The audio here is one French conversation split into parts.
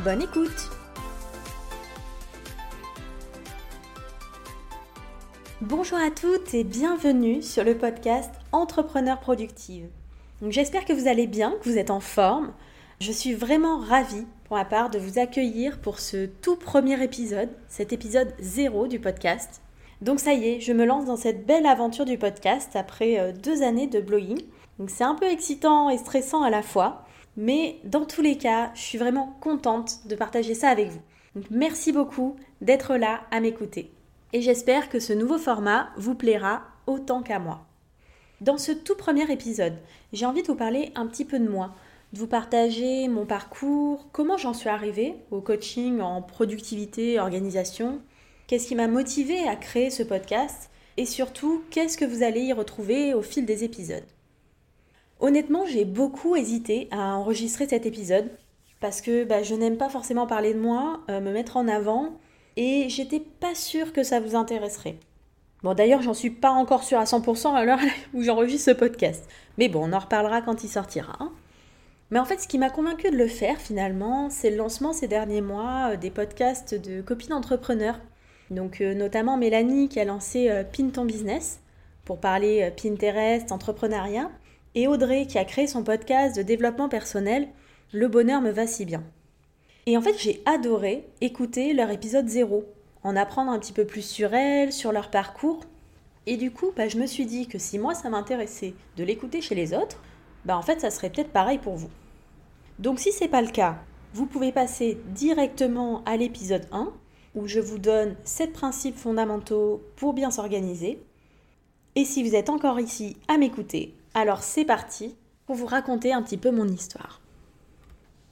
Bonne écoute Bonjour à toutes et bienvenue sur le podcast Entrepreneur Productive. J'espère que vous allez bien, que vous êtes en forme. Je suis vraiment ravie pour ma part de vous accueillir pour ce tout premier épisode, cet épisode zéro du podcast. Donc ça y est, je me lance dans cette belle aventure du podcast après euh, deux années de blogging. Donc c'est un peu excitant et stressant à la fois. Mais dans tous les cas, je suis vraiment contente de partager ça avec vous. Donc merci beaucoup d'être là à m'écouter. Et j'espère que ce nouveau format vous plaira autant qu'à moi. Dans ce tout premier épisode, j'ai envie de vous parler un petit peu de moi, de vous partager mon parcours, comment j'en suis arrivée au coaching en productivité, organisation, qu'est-ce qui m'a motivé à créer ce podcast et surtout qu'est-ce que vous allez y retrouver au fil des épisodes. Honnêtement, j'ai beaucoup hésité à enregistrer cet épisode parce que bah, je n'aime pas forcément parler de moi, euh, me mettre en avant, et j'étais pas sûre que ça vous intéresserait. Bon, d'ailleurs, j'en suis pas encore sûre à 100% à l'heure où j'enregistre ce podcast. Mais bon, on en reparlera quand il sortira. Hein. Mais en fait, ce qui m'a convaincu de le faire finalement, c'est le lancement ces derniers mois euh, des podcasts de copines entrepreneurs. Donc, euh, notamment Mélanie qui a lancé Pin ton business pour parler Pinterest, entrepreneuriat et Audrey qui a créé son podcast de développement personnel Le bonheur me va si bien. Et en fait, j'ai adoré écouter leur épisode 0, en apprendre un petit peu plus sur elles, sur leur parcours. Et du coup, bah, je me suis dit que si moi ça m'intéressait de l'écouter chez les autres, bah en fait ça serait peut-être pareil pour vous. Donc si c'est pas le cas, vous pouvez passer directement à l'épisode 1 où je vous donne 7 principes fondamentaux pour bien s'organiser. Et si vous êtes encore ici à m'écouter, alors c'est parti pour vous raconter un petit peu mon histoire.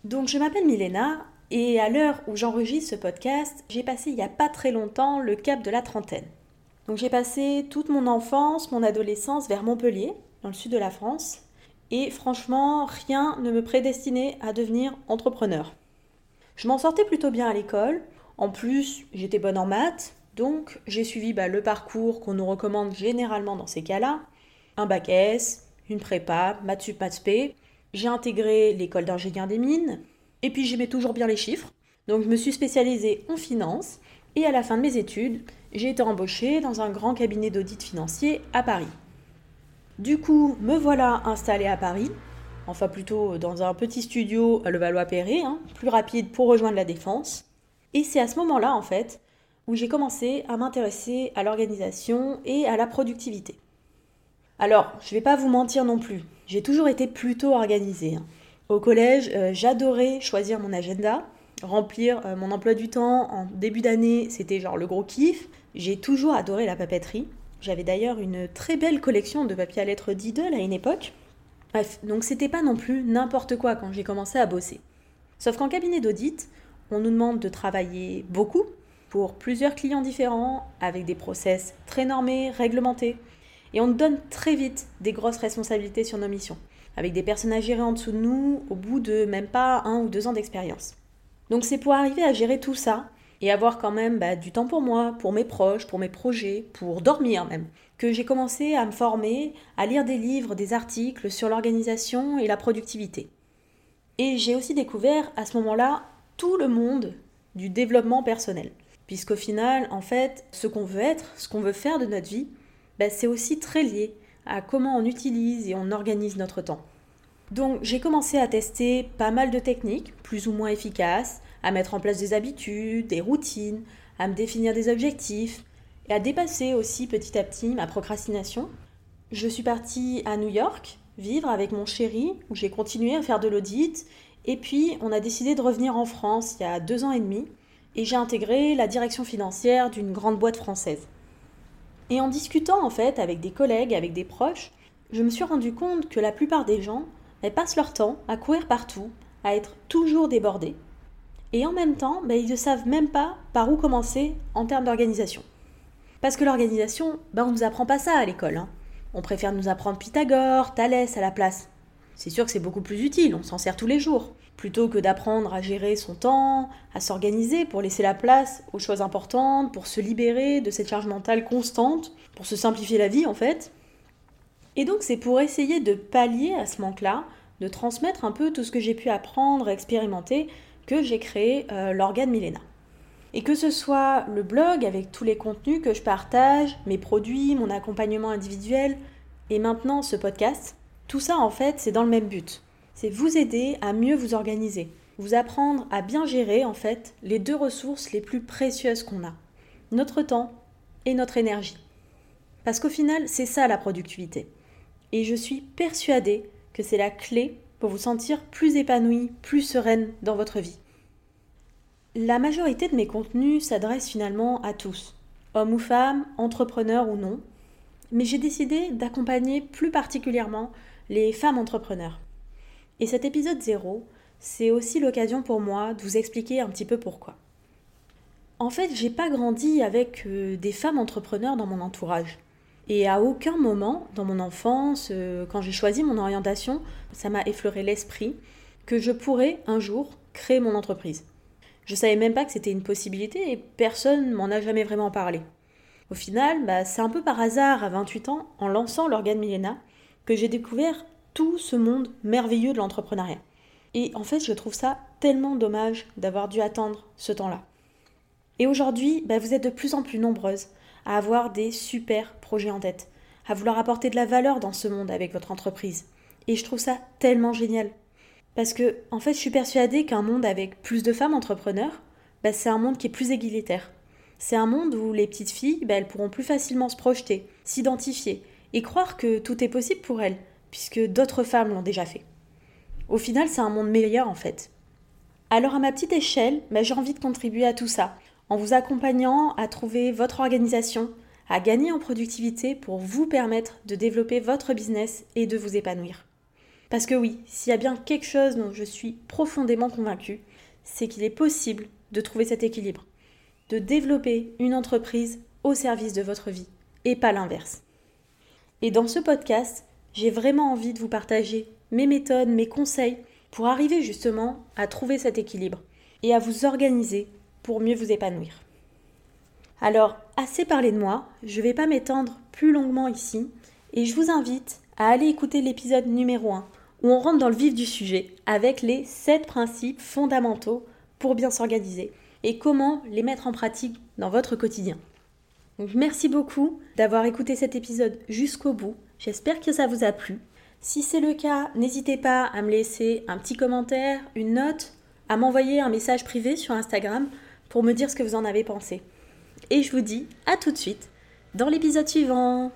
Donc je m'appelle Milena et à l'heure où j'enregistre ce podcast, j'ai passé il n'y a pas très longtemps le cap de la trentaine. Donc j'ai passé toute mon enfance, mon adolescence vers Montpellier, dans le sud de la France, et franchement, rien ne me prédestinait à devenir entrepreneur. Je m'en sortais plutôt bien à l'école, en plus j'étais bonne en maths, donc j'ai suivi bah, le parcours qu'on nous recommande généralement dans ces cas-là, un bac S, une prépa, maths sup, J'ai intégré l'école d'ingénieur des mines, et puis j'aimais toujours bien les chiffres. Donc je me suis spécialisée en finance, et à la fin de mes études, j'ai été embauchée dans un grand cabinet d'audit financier à Paris. Du coup, me voilà installée à Paris, enfin plutôt dans un petit studio à Levallois-Perret, hein, plus rapide pour rejoindre la défense. Et c'est à ce moment-là, en fait, où j'ai commencé à m'intéresser à l'organisation et à la productivité. Alors, je vais pas vous mentir non plus, j'ai toujours été plutôt organisée. Hein. Au collège, euh, j'adorais choisir mon agenda, remplir euh, mon emploi du temps en début d'année, c'était genre le gros kiff. J'ai toujours adoré la papeterie. J'avais d'ailleurs une très belle collection de papier à lettres Diddle à une époque. Bref, donc c'était pas non plus n'importe quoi quand j'ai commencé à bosser. Sauf qu'en cabinet d'audit, on nous demande de travailler beaucoup pour plusieurs clients différents avec des process très normés, réglementés. Et on donne très vite des grosses responsabilités sur nos missions, avec des personnes à gérer en dessous de nous au bout de même pas un ou deux ans d'expérience. Donc c'est pour arriver à gérer tout ça et avoir quand même bah, du temps pour moi, pour mes proches, pour mes projets, pour dormir même, que j'ai commencé à me former, à lire des livres, des articles sur l'organisation et la productivité. Et j'ai aussi découvert à ce moment-là tout le monde du développement personnel. Puisqu'au final, en fait, ce qu'on veut être, ce qu'on veut faire de notre vie, bah, c'est aussi très lié à comment on utilise et on organise notre temps. Donc j'ai commencé à tester pas mal de techniques, plus ou moins efficaces, à mettre en place des habitudes, des routines, à me définir des objectifs et à dépasser aussi petit à petit ma procrastination. Je suis partie à New York vivre avec mon chéri où j'ai continué à faire de l'audit et puis on a décidé de revenir en France il y a deux ans et demi et j'ai intégré la direction financière d'une grande boîte française. Et en discutant en fait avec des collègues, avec des proches, je me suis rendu compte que la plupart des gens elles passent leur temps à courir partout, à être toujours débordés, Et en même temps, bah, ils ne savent même pas par où commencer en termes d'organisation. Parce que l'organisation, bah, on ne nous apprend pas ça à l'école. Hein. On préfère nous apprendre Pythagore, Thalès à la place. C'est sûr que c'est beaucoup plus utile, on s'en sert tous les jours. Plutôt que d'apprendre à gérer son temps, à s'organiser pour laisser la place aux choses importantes, pour se libérer de cette charge mentale constante, pour se simplifier la vie en fait. Et donc c'est pour essayer de pallier à ce manque-là, de transmettre un peu tout ce que j'ai pu apprendre, expérimenter, que j'ai créé euh, l'organe Milena. Et que ce soit le blog avec tous les contenus que je partage, mes produits, mon accompagnement individuel, et maintenant ce podcast, tout ça en fait c'est dans le même but. C'est vous aider à mieux vous organiser, vous apprendre à bien gérer en fait les deux ressources les plus précieuses qu'on a, notre temps et notre énergie. Parce qu'au final c'est ça la productivité. Et je suis persuadée que c'est la clé pour vous sentir plus épanoui, plus sereine dans votre vie. La majorité de mes contenus s'adressent finalement à tous, hommes ou femmes, entrepreneurs ou non, mais j'ai décidé d'accompagner plus particulièrement les femmes entrepreneurs. Et cet épisode 0, c'est aussi l'occasion pour moi de vous expliquer un petit peu pourquoi. En fait, j'ai pas grandi avec euh, des femmes entrepreneurs dans mon entourage. Et à aucun moment dans mon enfance, euh, quand j'ai choisi mon orientation, ça m'a effleuré l'esprit que je pourrais un jour créer mon entreprise. Je savais même pas que c'était une possibilité et personne m'en a jamais vraiment parlé. Au final, bah, c'est un peu par hasard à 28 ans, en lançant l'organe Milena, que j'ai découvert tout ce monde merveilleux de l'entrepreneuriat. Et en fait, je trouve ça tellement dommage d'avoir dû attendre ce temps-là. Et aujourd'hui, bah, vous êtes de plus en plus nombreuses à avoir des super projets en tête, à vouloir apporter de la valeur dans ce monde avec votre entreprise. Et je trouve ça tellement génial. Parce que, en fait, je suis persuadée qu'un monde avec plus de femmes entrepreneurs, bah, c'est un monde qui est plus égalitaire. C'est un monde où les petites filles, bah, elles pourront plus facilement se projeter, s'identifier et croire que tout est possible pour elles, puisque d'autres femmes l'ont déjà fait. Au final, c'est un monde meilleur en fait. Alors à ma petite échelle, bah, j'ai envie de contribuer à tout ça, en vous accompagnant à trouver votre organisation, à gagner en productivité pour vous permettre de développer votre business et de vous épanouir. Parce que oui, s'il y a bien quelque chose dont je suis profondément convaincue, c'est qu'il est possible de trouver cet équilibre, de développer une entreprise au service de votre vie et pas l'inverse. Et dans ce podcast, j'ai vraiment envie de vous partager mes méthodes, mes conseils pour arriver justement à trouver cet équilibre et à vous organiser pour mieux vous épanouir. Alors, assez parlé de moi, je ne vais pas m'étendre plus longuement ici et je vous invite à aller écouter l'épisode numéro 1 où on rentre dans le vif du sujet avec les 7 principes fondamentaux pour bien s'organiser et comment les mettre en pratique dans votre quotidien. Merci beaucoup d'avoir écouté cet épisode jusqu'au bout. J'espère que ça vous a plu. Si c'est le cas, n'hésitez pas à me laisser un petit commentaire, une note, à m'envoyer un message privé sur Instagram pour me dire ce que vous en avez pensé. Et je vous dis à tout de suite dans l'épisode suivant.